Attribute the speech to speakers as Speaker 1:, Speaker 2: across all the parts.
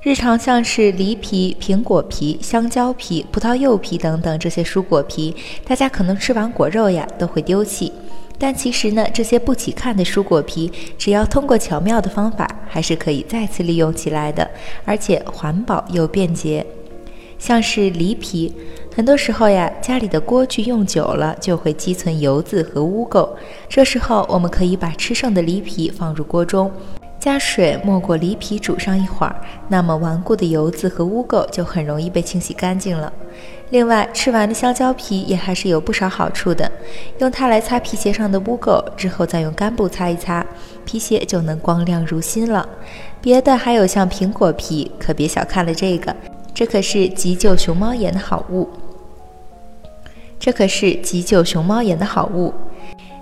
Speaker 1: 日常像是梨皮、苹果皮、香蕉皮、葡萄柚皮等等这些蔬果皮，大家可能吃完果肉呀都会丢弃。但其实呢，这些不起看的蔬果皮，只要通过巧妙的方法，还是可以再次利用起来的，而且环保又便捷。像是梨皮，很多时候呀，家里的锅具用久了就会积存油渍和污垢，这时候我们可以把吃剩的梨皮放入锅中。加水没过梨皮煮上一会儿，那么顽固的油渍和污垢就很容易被清洗干净了。另外，吃完的香蕉皮也还是有不少好处的，用它来擦皮鞋上的污垢之后，再用干布擦一擦，皮鞋就能光亮如新了。别的还有像苹果皮，可别小看了这个，这可是急救熊猫眼的好物。这可是急救熊猫眼的好物。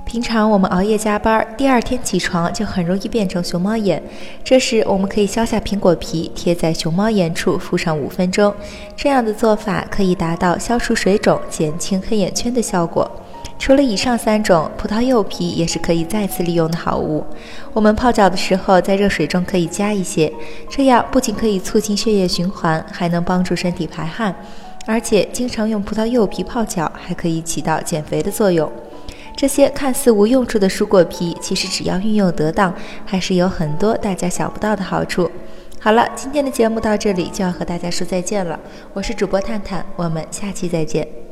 Speaker 1: 平常我们熬夜加班，第二天起床就很容易变成熊猫眼。这时我们可以削下苹果皮，贴在熊猫眼处敷上五分钟。这样的做法可以达到消除水肿、减轻黑眼圈的效果。除了以上三种，葡萄柚皮也是可以再次利用的好物。我们泡脚的时候，在热水中可以加一些，这样不仅可以促进血液循环，还能帮助身体排汗。而且经常用葡萄柚皮泡脚，还可以起到减肥的作用。这些看似无用处的蔬果皮，其实只要运用得当，还是有很多大家想不到的好处。好了，今天的节目到这里就要和大家说再见了，我是主播探探，我们下期再见。